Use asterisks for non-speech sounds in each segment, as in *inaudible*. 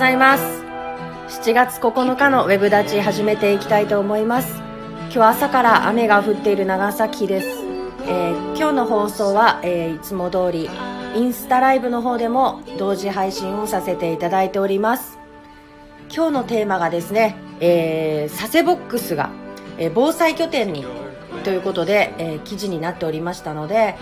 ございます。7月9日のウェブ立ち始めていきたいと思います。今日朝から雨が降っている長崎です。えー今日の放送は、えーいつも通りインスタライブの方でも同時配信をさせていただいております。今日のテーマがですね、えー、佐世ボックスが、えー防災拠点にということで、えー記事になっておりましたので、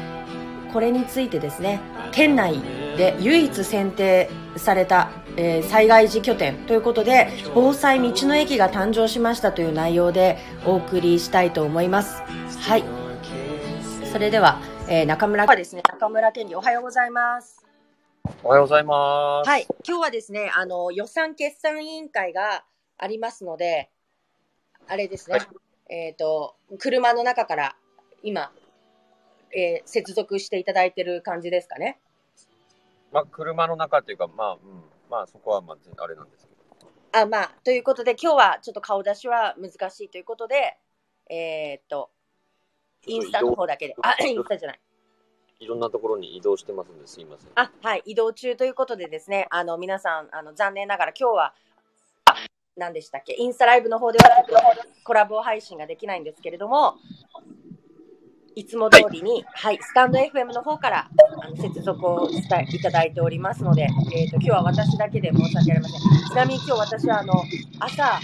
これについてですね、県内で唯一選定された、えー災害時拠点ということで、防災道の駅が誕生しましたという内容でお送りしたいと思います。はい。それでは、えー中村はですね、中村県議おはようございます。おはようございます。はい。今日はですね、あの、予算決算委員会がありますので、あれですね、はえっ、と、車の中から今、えー接続していただいてる感じですかね。まあ、車の中っていうか、まあ、うん、まあ、そこは、まあ、あれなんですけど。あ、まあ、ということで、今日はちょっと顔出しは難しいということで、えーっと、インスタの方だけで、あ、インスタじゃない。いろんなところに移動してますんですいません。あ、はい、移動中ということでですね、あの、皆さん、あの、残念ながら今日は、あ、何でしたっけ、インスタライブの方ではコラボ配信ができないんですけれども、いつも通りに、はい、スタンド FM の方からあの接続をしたいただいておりますので、えー、と今日は私だけで申し訳ありません。ちなみに今日私はあの朝あ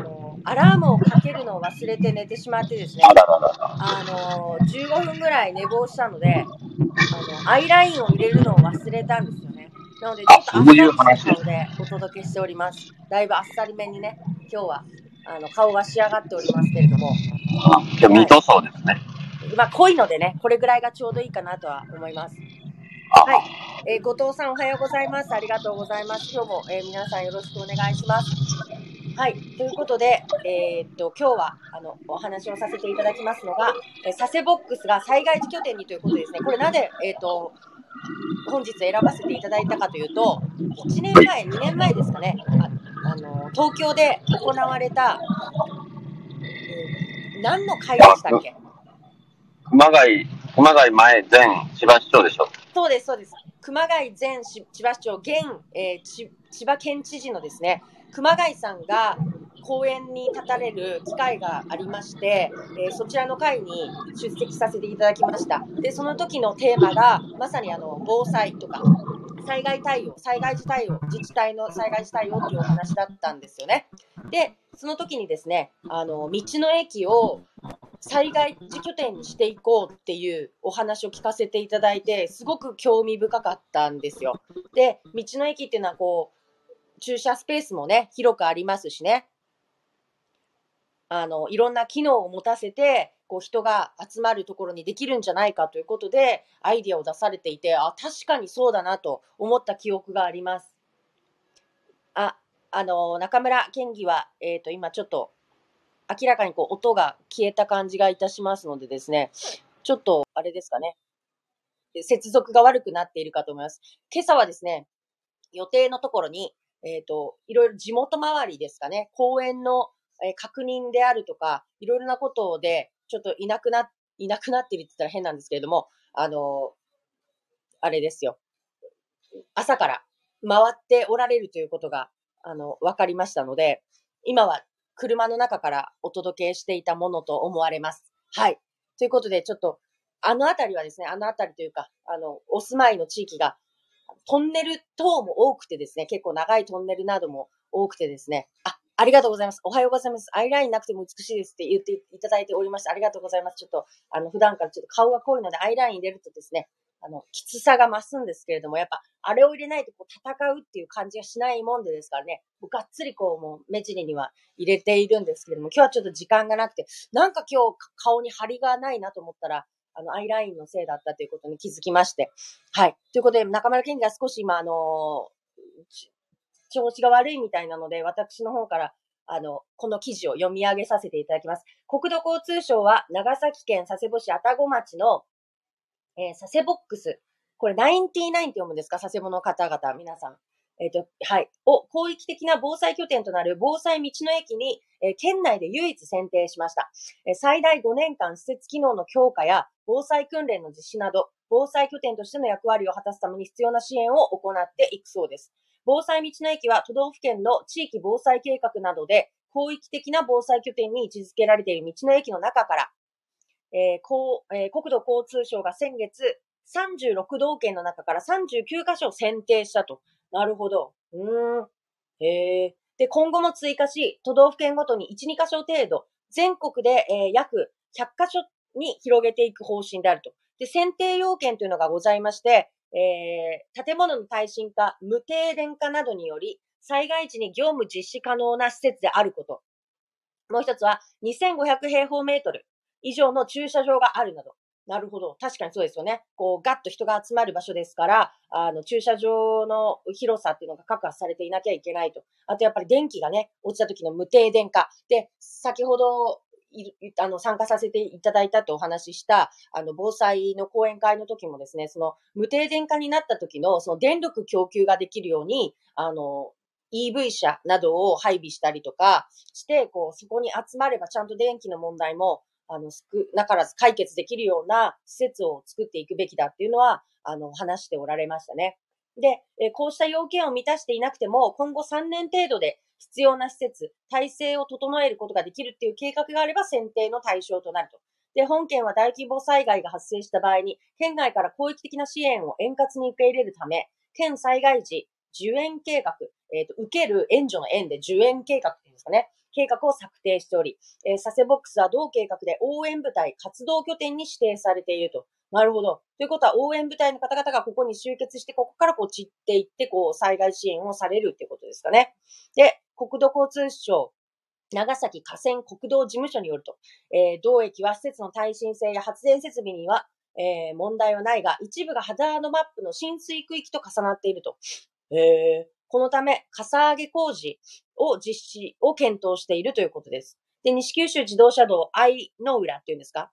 の、アラームをかけるのを忘れて寝てしまってですね、あの15分ぐらい寝坊したので、あのアイラインを入れるのを忘れたんですよね。なので、ちょっとあっさりした顔でお届けしております。だいぶあっさりめにね、今日はあの顔が仕上がっておりますけれども、今日ミートですね。まあ濃いのでね、これぐらいがちょうどいいかなとは思います。あはい。えー後藤さんおはようございます。ありがとうございます。今日も、えー皆さんよろしくお願いします。はい。ということで、えーっと、今日は、あの、お話をさせていただきますのが、えー佐世ボックスが災害時拠点にということですね。これなぜ、えーっと、本日選ばせていただいたかというと、1年前、2年前ですかね、ああの、東京で行われた、えー何の会でしたっけ？熊谷、熊谷前前千葉市長でしょ？そうです、そうです。熊谷前千葉市長、現、えー千葉県知事のですね、熊谷さんが講演に立たれる機会がありまして、えーそちらの会に出席させていただきました。で、その時のテーマが、まさにあの、防災とか、災害対応、災害時対応、自治体の災害時対応っていうお話だったんですよね。で、その時にですね、あの、道の駅を災害時拠点にしていこうっていうお話を聞かせていただいて、すごく興味深かったんですよ。で、道の駅っていうのはこう、駐車スペースもね、広くありますしね。あの、いろんな機能を持たせて、こう人が集まるところにできるんじゃないかということで、アイディアを出されていて、あ、確かにそうだなと思った記憶があります。あ、の、中村県議は、えっ、と、今ちょっと、明らかにこう音が消えた感じがいたしますのでですね、ちょっと、あれですかね、接続が悪くなっているかと思います。今朝はですね、予定のところに、えっ、と、いろいろ地元周りですかね、公園の、え確認であるとか、いろいろなことで、ちょっといなくな、いなくなっているって言ったら変なんですけれども、あのあれですよ。朝から回っておられるということが、あの、わかりましたので、今は車の中からお届けしていたものと思われます。はい。ということで、ちょっと、あのあたりはですね、あのあたりというか、あの、お住まいの地域が、トンネル等も多くてですね、結構長いトンネルなども多くてですね、あ、ありがとうございます。おはようございます。アイラインなくても美しいですって言っていただいておりました。ありがとうございます。ちょっと、あの、普段からちょっと顔が濃いので、アイライン入れるとですね、あの、きつさが増すんですけれども、やっぱ、あれを入れないとこう戦うっていう感じがしないもんでですからね、がっつりこう、もう目尻には入れているんですけれども、今日はちょっと時間がなくて、なんか今日顔に張りがないなと思ったら、あの、アイラインのせいだったということに気づきまして。はい。ということで、中村健が少し今、あの調子が悪いみたいなので、私の方から、あの、この記事を読み上げさせていただきます。国土交通省は、長崎県佐世保市愛宕町の、えー佐世ボックス。これ、99って読むんですか？佐世保の方々、皆さん。えっ、と、はい。を、広域的な防災拠点となる防災道の駅に、えー県内で唯一選定しました。えー最大5年間施設機能の強化や防災訓練の実施など、防災拠点としての役割を果たすために必要な支援を行っていくそうです。防災道の駅は都道府県の地域防災計画などで広域的な防災拠点に位置づけられている道の駅の中から、えーこうえー国土交通省が先月36道県の中から39カ所選定したと。なるほど。うん。へえ。で、今後も追加し、都道府県ごとに1、2カ所程度、全国で、えー約100カ所に広げていく方針であると。で、選定要件というのがございまして、えー建物の耐震化、無停電化などにより、災害時に業務実施可能な施設であること。もう一つは、2500平方メートル以上の駐車場があるなど。なるほど。確かにそうですよね。こう、ガッと人が集まる場所ですから、あの、駐車場の広さっていうのが確保されていなきゃいけないと。あと、やっぱり電気がね、落ちた時の無停電化。で、先ほど、あの、参加させていただいたとお話しした、あの、防災の講演会の時もですね、その、無停電化になった時の、その電力供給ができるように、あの、EV 車などを配備したりとかして、こう、そこに集まればちゃんと電気の問題も、あの、少なからず解決できるような施設を作っていくべきだっていうのは、あの、話しておられましたね。で、こうした要件を満たしていなくても、今後3年程度で必要な施設、体制を整えることができるっていう計画があれば選定の対象となると。で、本県は大規模災害が発生した場合に、県外から広域的な支援を円滑に受け入れるため、県災害時受援計画、えっ、と、受ける援助の援で受援計画っていうんですかね。計画を策定しており、えー、佐世ボックスは同計画で応援部隊活動拠点に指定されていると。なるほど。ということは、応援部隊の方々がここに集結して、ここからこう散っていって、こう、災害支援をされるっていうことですかね。で、国土交通省、長崎河川国道事務所によると、えー同駅は施設の耐震性や発電設備には、えー問題はないが、一部がハザードマップの浸水区域と重なっていると。へえーこのため、かさ上げ工事を実施を検討しているということです。で、西九州自動車道愛の浦っていうんですか？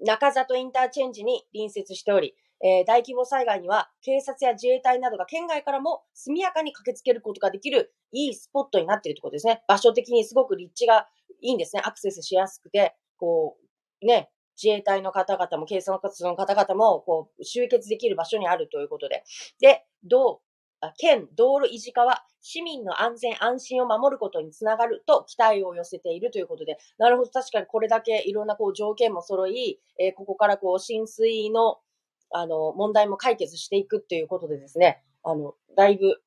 中里インターチェンジに隣接しており、えー大規模災害には警察や自衛隊などが県外からも速やかに駆けつけることができるいいスポットになっているということですね。場所的にすごく立地がいいんですね。アクセスしやすくて、こう、ね、自衛隊の方々も警察の方々も、こう、集結できる場所にあるということで。で、道、あ県道路維持課は市民の安全安心を守ることにつながると期待を寄せているということで、なるほど、確かにこれだけいろんなこう条件も揃い、えーここからこう浸水のあの問題も解決していくっていうことでですね、あの、だいぶ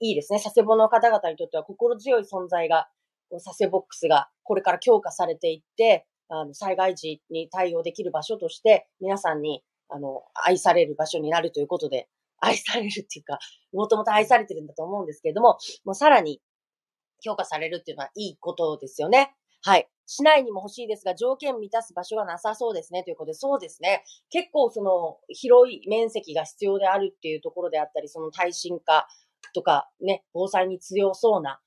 いいですね。佐世保の方々にとっては心強い存在が、佐世ボックスがこれから強化されていって、あの、災害時に対応できる場所として、皆さんに、あの、愛される場所になるということで、愛されるっていうか、もともと愛されてるんだと思うんですけれども、もうさらに強化されるっていうのはいいことですよね。はい。市内にも欲しいですが、条件満たす場所がなさそうですね。ということで、そうですね。結構その、広い面積が必要であるっていうところであったり、その耐震化とかね、防災に強そうな、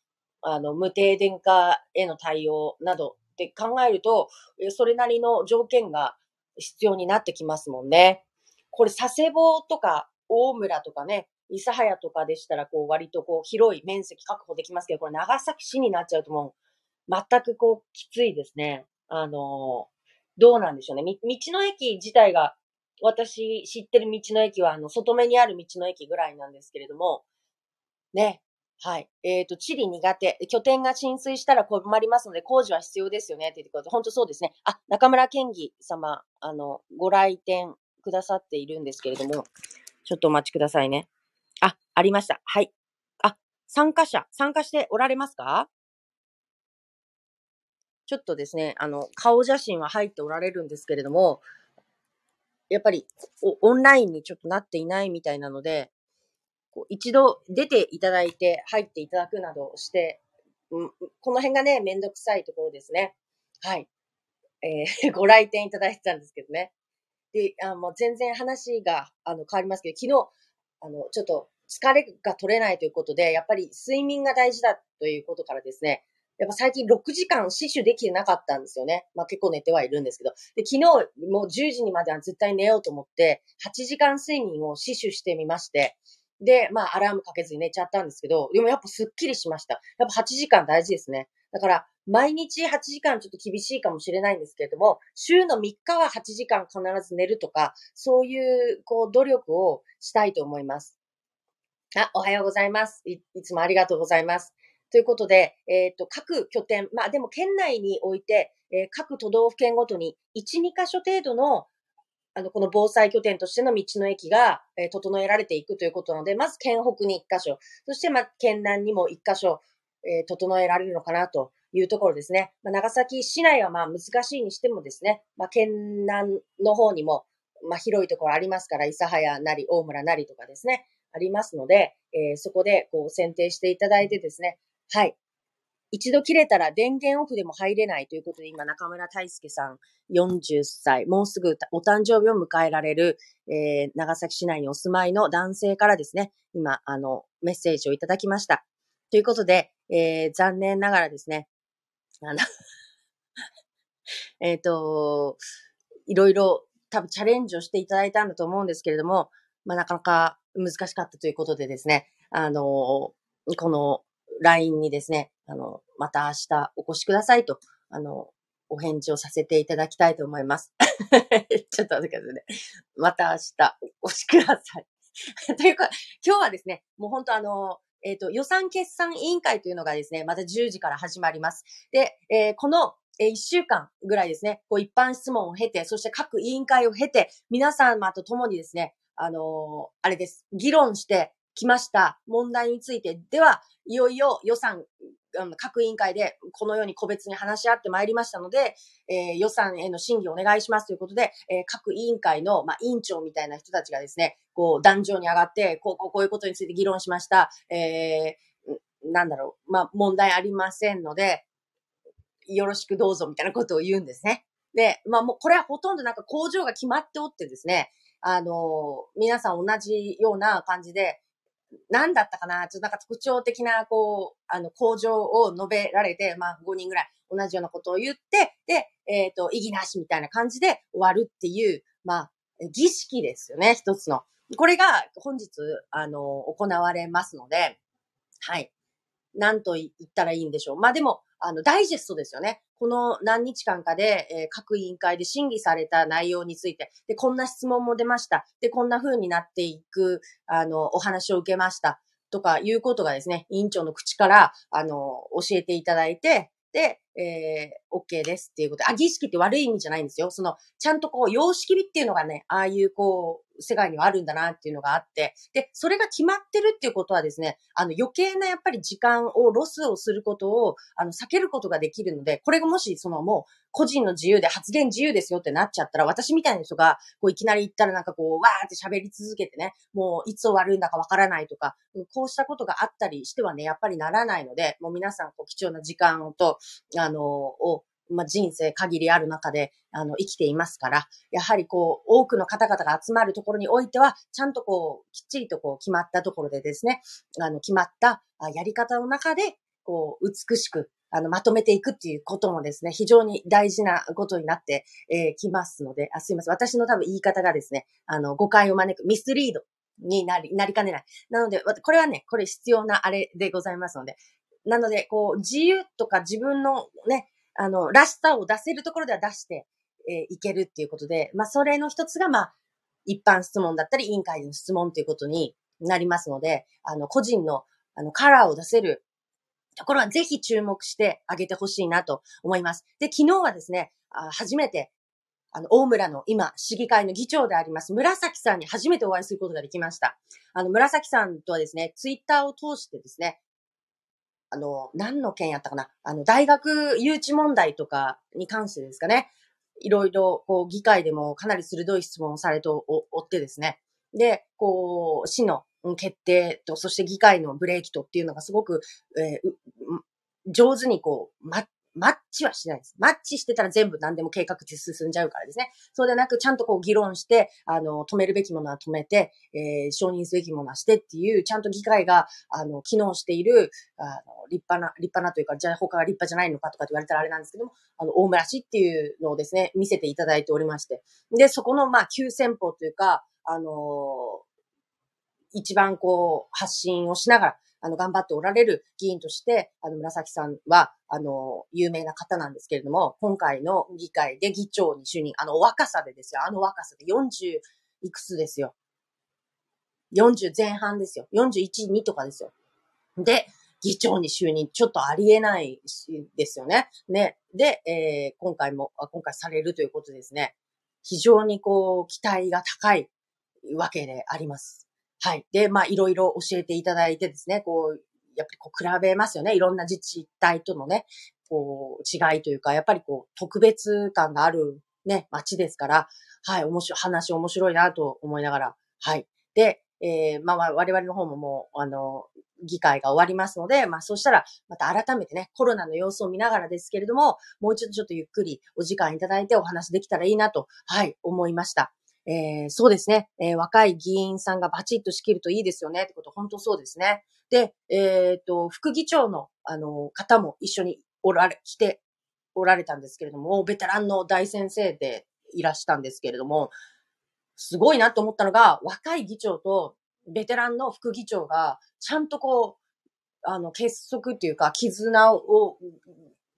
あの、無停電化への対応などって考えると、それなりの条件が必要になってきますもんね。これ、佐世保とか、大村とかね、諫早とかでしたら、こう、割とこう、広い面積確保できますけど、これ、長崎市になっちゃうともう、全くこう、きついですね。あのどうなんでしょうね。み道の駅自体が、私知ってる道の駅は、あの、外目にある道の駅ぐらいなんですけれども、ね。はい。えっ、と、地理苦手。拠点が浸水したら困りますので、工事は必要ですよね。っていうこと、本当そうですね。あ、中村健義様、あの、ご来店くださっているんですけれども、ちょっとお待ちくださいね。あ、ありました。はい。あ、参加者、参加しておられますか？ちょっとですね、あの、顔写真は入っておられるんですけれども、やっぱりオンラインにちょっとなっていないみたいなので、こう一度出ていただいて入っていただくなどして、うんこの辺がね、めんどくさいところですね。はい。えー *laughs* ご来店いただいてたんですけどね。で、あもう全然話があの変わりますけど、昨日、あの、ちょっと疲れが取れないということで、やっぱり睡眠が大事だということからですね、やっぱ最近6時間死守できてなかったんですよね。まあ結構寝てはいるんですけど。で、昨日もう10時にまでは絶対寝ようと思って、8時間睡眠を死守してみまして、で、まあアラームかけずに寝ちゃったんですけど、でもやっぱスッキリしました。やっぱ8時間大事ですね。だから、毎日8時間ちょっと厳しいかもしれないんですけれども、週の3日は8時間必ず寝るとか、そういう、こう、努力をしたいと思います。あ、おはようございます。いいつもありがとうございます。ということで、えっ、と、各拠点、まあでも県内において、えー各都道府県ごとに1、2箇所程度の、あの、この防災拠点としての道の駅が、え整えられていくということなので、まず県北に1箇所、そしてまあ県南にも1箇所、えー整えられるのかなというところですね。まあ、長崎市内はまあ難しいにしてもですね、まあ県南の方にも、まあ広いところありますから、諫早なり、大村なりとかですね、ありますので、えーそこでこう選定していただいてですね、はい。一度切れたら電源オフでも入れないということで、今中村大輔さん40歳、もうすぐお誕生日を迎えられる、えー長崎市内にお住まいの男性からですね、今、あの、メッセージをいただきました。ということで、えー残念ながらですね、あの、*laughs* えっと、いろいろ多分チャレンジをしていただいたんだと思うんですけれども、まあ、なかなか難しかったということでですね、あの、この LINE にですね、あの、また明日お越しくださいと、あの、お返事をさせていただきたいと思います。*laughs* ちょっと待ってくださいね。また明日お越しください。*laughs* というか、今日はですね、もう本当あの、えっ、と、予算決算委員会というのがですね、また10時から始まります。で、えーこの、え1週間ぐらいですね、こう一般質問を経て、そして各委員会を経て、皆様と共にですね、あのあれです、議論してきました問題について、では、いよいよ予算、あの各委員会でこのように個別に話し合ってまいりましたので、えー予算への審議をお願いしますということで、えー各委員会の、まあ、委員長みたいな人たちがですね、こう、壇上に上がって、こう、こうこういうことについて議論しました。えーなんだろう、まあ、問題ありませんので、よろしくどうぞみたいなことを言うんですね。で、まあもうこれはほとんどなんか工場が決まっておってですね、あの皆さん同じような感じで、何だったかな？ちょっとなんか特徴的な、こう、あの、工場を述べられて、まあ5人ぐらい同じようなことを言って、で、えっ、と、意義なしみたいな感じで終わるっていう、まあ、儀式ですよね、一つの。これが本日、あの、行われますので、はい。何と言ったらいいんでしょう。まあでも、あの、ダイジェストですよね。この何日間かで、えー各委員会で審議された内容について、で、こんな質問も出ました。で、こんな風になっていく、あの、お話を受けました。とかいうことがですね、委員長の口から、あの、教えていただいて、で、えー、OK ですっていうこと、あ、儀式って悪い意味じゃないんですよ。その、ちゃんとこう、様式美っていうのがね、ああいうこう、世界にはあるんだなっていうのがあって、で、それが決まってるっていうことはですね、あの、余計なやっぱり時間をロスをすることを、あの、避けることができるので、これがもし、そのもう、個人の自由で発言自由ですよってなっちゃったら、私みたいな人が、こう、いきなり言ったらなんかこう、わーって喋り続けてね、もう、いつ終わるんだかわからないとか、こうしたことがあったりしてはね、やっぱりならないので、もう皆さん、こう、貴重な時間と、ああの、を、まあ、人生限りある中で、あの、生きていますから、やはりこう、多くの方々が集まるところにおいては、ちゃんとこう、きっちりとこう、決まったところでですね、あの、決まったやり方の中で、こう、美しく、あの、まとめていくっていうこともですね、非常に大事なことになってえーきますので、あ、すいません。私の多分言い方がですね、あの、誤解を招く、ミスリードになり、なりかねない。なので、これはね、これ必要なあれでございますので、なので、こう、自由とか自分のね、あの、らしさを出せるところでは出して、えーいけるっていうことで、まあ、それの一つが、まあ、一般質問だったり、委員会での質問ということになりますので、あの、個人の、あの、カラーを出せるところはぜひ注目してあげてほしいなと思います。で、昨日はですね、あ初めて、あの、大村の今、市議会の議長であります、紫さんに初めてお会いすることができました。あの、紫さんとはですね、ツイッターを通してですね、あの、何の件やったかな？あの、大学誘致問題とかに関してですかね。いろいろ、こう、議会でもかなり鋭い質問をされておおってですね。で、こう、市の決定と、そして議会のブレーキとっていうのがすごく、えー上手にこう、マッチはしないです。マッチしてたら全部何でも計画って進んじゃうからですね。そうでなく、ちゃんとこう議論して、あの、止めるべきものは止めて、えー承認すべきものはしてっていう、ちゃんと議会が、あの、機能している、あの、立派な、立派なというか、じゃあ他が立派じゃないのかとかって言われたらあれなんですけども、あの、大村市っていうのをですね、見せていただいておりまして。で、そこの、まあ、急先鋒というか、あの一番こう、発信をしながら、あの、頑張っておられる議員として、あの、紫さんは、あの、有名な方なんですけれども、今回の議会で議長に就任、あの、若さでですよ、あの若さで40いくつですよ。40前半ですよ。41、2とかですよ。で、議長に就任、ちょっとありえないですよね。ね。で、えー、今回も、今回されるということですね。非常にこう、期待が高いわけであります。はい。で、まあ、いろいろ教えていただいてですね、こう、やっぱりこう、比べますよね。いろんな自治体とのね、こう、違いというか、やっぱりこう、特別感があるね、街ですから、はい、面白い、話面白いなと思いながら、はい。で、えー、まあ、我々の方ももう、あの、議会が終わりますので、まあ、そうしたら、また改めてね、コロナの様子を見ながらですけれども、もう一度ちょっとゆっくりお時間いただいてお話できたらいいなと、はい、思いました。えー、そうですね、えー、若い議員さんがバチッと仕切るといいですよね、ってこと、本当そうですね。で、えっ、と、副議長の、あの、方も一緒におられ、来ておられたんですけれども、ベテランの大先生でいらしたんですけれども、すごいなと思ったのが、若い議長とベテランの副議長が、ちゃんとこう、あの、結束っていうか、絆を、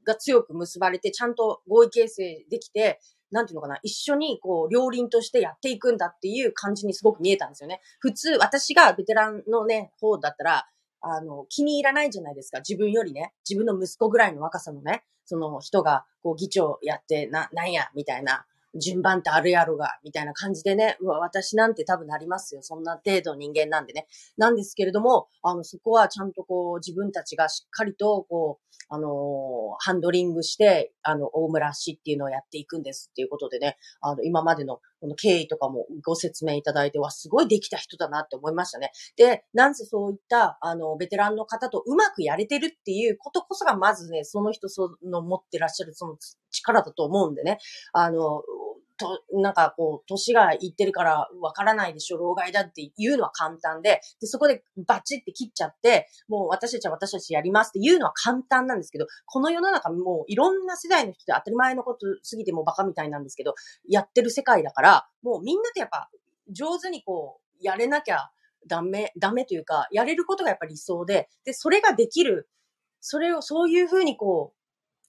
が強く結ばれて、ちゃんと合意形成できて、なんていうのかな、一緒にこう、両輪としてやっていくんだっていう感じにすごく見えたんですよね。普通、私がベテランのね、方だったら、あの、気に入らないじゃないですか。自分よりね、自分の息子ぐらいの若さのね、その人が、こう、議長やって、な、なんや、みたいな、順番ってあるやろが、みたいな感じでね、私なんて多分なりますよ。そんな程度人間なんでね。なんですけれども、あの、そこはちゃんとこう、自分たちがしっかりと、こう、あの、ハンドリングして、あの、大村市っていうのをやっていくんですっていうことでね、あの、今までのこの経緯とかもご説明いただいては、すごいできた人だなって思いましたね。で、なんせそういった、あの、ベテランの方とうまくやれてるっていうことこそが、まずね、その人その持ってらっしゃるその力だと思うんでね、あの、と、なんかこう、年がいってるからわからないでしょ、老害だって言うのは簡単で、で、そこでバチって切っちゃって、もう私たちは私たちやりますって言うのは簡単なんですけど、この世の中もういろんな世代の人で当たり前のことすぎてもバカみたいなんですけど、やってる世界だから、もうみんなでやっぱ上手にこう、やれなきゃダメ、ダメというか、やれることがやっぱり理想で、で、それができる、それをそういうふうにこう、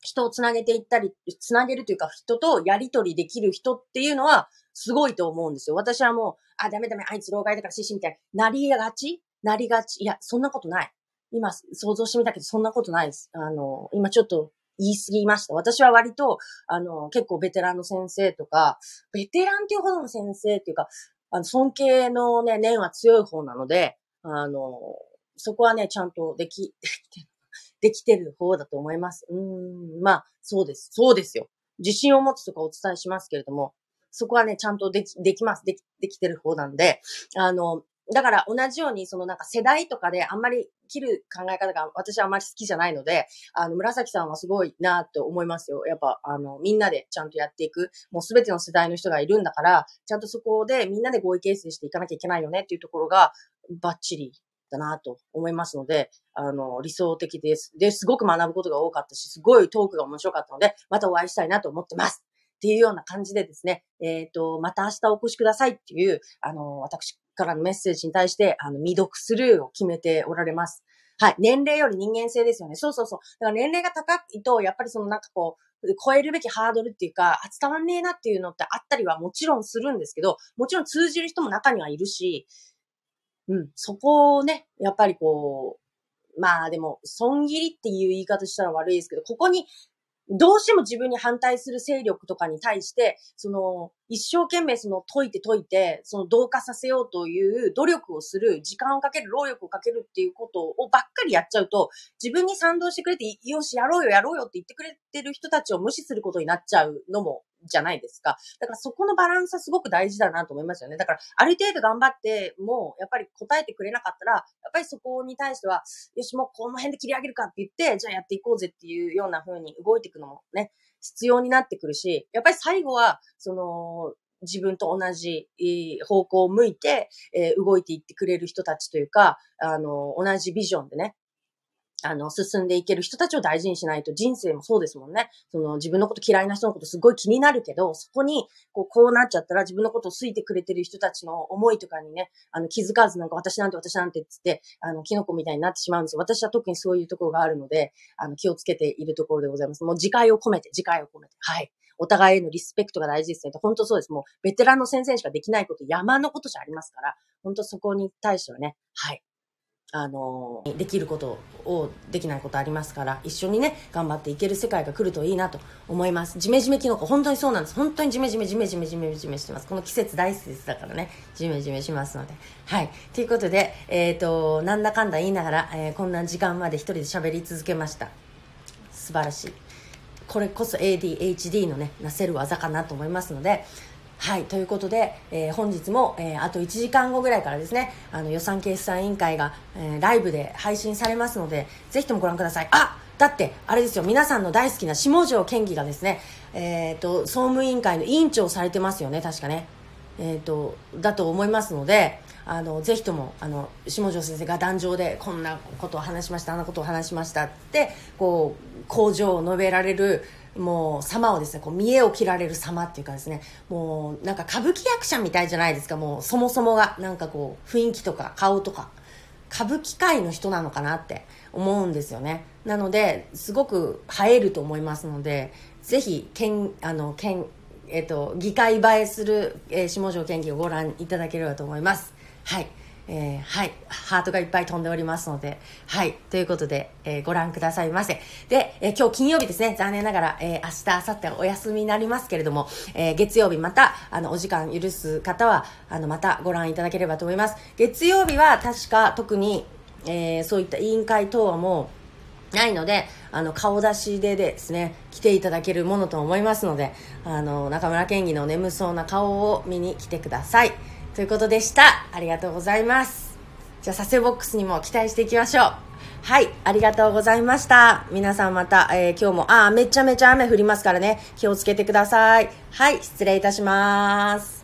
人をつなげていったり、つなげるというか、人とやりとりできる人っていうのは、すごいと思うんですよ。私はもう、あ、ダメダメ、あいつ老害だから獅子みたいな、なりがち？なりがち？いや、そんなことない。今、想像してみたけど、そんなことないです。あの、今ちょっと言い過ぎました。私は割と、あの、結構ベテランの先生とか、ベテランっていうほどの先生っていうか、あの、尊敬のね、念は強い方なので、あの、そこはね、ちゃんとでき、できてるできてる方だと思います。うん、まあ、そうです。そうですよ。自信を持つとかお伝えしますけれども、そこはね、ちゃんとでき、できます。でき、できてる方なんで、あの、だから同じように、そのなんか世代とかであんまり切る考え方が私はあんまり好きじゃないので、あの、紫さんはすごいなと思いますよ。やっぱ、あの、みんなでちゃんとやっていく、もうすべての世代の人がいるんだから、ちゃんとそこでみんなで合意形成していかなきゃいけないよねっていうところが、バッチリだなと思いますので、あの、理想的です。で、すごく学ぶことが多かったし、すごいトークが面白かったので、またお会いしたいなと思ってます。っていうような感じでですね、えっ、ー、と、また明日お越しくださいっていう、あの、私からのメッセージに対して、あの、未読スルーを決めておられます。はい。年齢より人間性ですよね。そうそうそう。だから年齢が高いと、やっぱりそのなんかこう、超えるべきハードルっていうか、伝わんねえなっていうのってあったりはもちろんするんですけど、もちろん通じる人も中にはいるし、うん、そこをね、やっぱりこう、まあでも、損切りっていう言い方したら悪いですけど、ここにどうしても自分に反対する勢力とかに対して、その、一生懸命その解いて解いて、その同化させようという努力をする、時間をかける、労力をかけるっていうことをばっかりやっちゃうと、自分に賛同してくれて、よし、やろうよ、やろうよって言ってくれてる人たちを無視することになっちゃうのもじゃないですか。だからそこのバランスはすごく大事だなと思いますよね。だから、ある程度頑張ってもう、やっぱり答えてくれなかったら、やっぱりそこに対しては、よし、もうこの辺で切り上げるかって言って、じゃあやっていこうぜっていうような風に動いていくのもね、必要になってくるし、やっぱり最後は、その、自分と同じ方向を向いて、えー、動いていってくれる人たちというか、あの、同じビジョンでね、あの、進んでいける人たちを大事にしないと人生もそうですもんね。その自分のこと嫌いな人のことすごい気になるけど、そこにこうこうなっちゃったら自分のことを好いてくれてる人たちの思いとかにね、あの気づかずなんか私なんて私なんてつって、あの、キノコみたいになってしまうんですよ。私は特にそういうところがあるので、あの、気をつけているところでございます。もう自戒を込めて、自戒を込めて。はい。お互いへのリスペクトが大事ですね。本当そうです。もう、ベテランの先生しかできないこと山のことじゃありますから、本当そこに対してはね、はい。あの、できることをできないことありますから、一緒にね、頑張っていける世界が来るといいなと思います。ジメジメキノコ、本当にそうなんです。本当にジメジメジメジメジメジメしてます。この季節大好きですだからね、ジメジメしますので。はい。ということで、えっ、ー、と、なんだかんだ言いながら、えー、こんな時間まで一人で喋り続けました。素晴らしい。これこそ ADHD のね、なせる技かなと思いますので、はい、ということで、えー、本日も、えー、あと1時間後ぐらいからですね、あの予算決算委員会が、えー、ライブで配信されますので、ぜひともご覧ください。あだって、あれですよ、皆さんの大好きな下條県議がですね、えっ、と、総務委員会の委員長されてますよね、確かね。えっ、と、だと思いますので、あの、ぜひとも、あの、下條先生が壇上でこんなことを話しました、あんなことを話しましたって、こう、工場を述べられる、もう様をですねこう見栄を切られる様っていうかですねもうなんか歌舞伎役者みたいじゃないですか。もうそもそもがなんかこう雰囲気とか顔とか。歌舞伎界の人なのかなって思うんですよね。なのですごく映えると思いますのでぜひ県あの県えっと議会映えする、えー、下條県議をご覧いただければと思います。はい。えー、はい、ハートがいっぱい飛んでおりますので、はい、ということで、えー、ご覧くださいませ。で、えー、今日金曜日ですね、残念ながら、え明日、明後日はお休みになりますけれども、え月曜日また、あの、お時間許す方は、あの、またご覧いただければと思います。月曜日は確か特に、えそういった委員会等はもう、ないので、あの、顔出しでですね、来ていただけるものと思いますので、あの、中村県議の眠そうな顔を見に来てください。ということでした。ありがとうございます。じゃあ、サセボックスにも期待していきましょう。はい、ありがとうございました。皆さんまた、えー、今日も、ああ、めちゃめちゃ雨降りますからね、気をつけてください。はい、失礼いたします。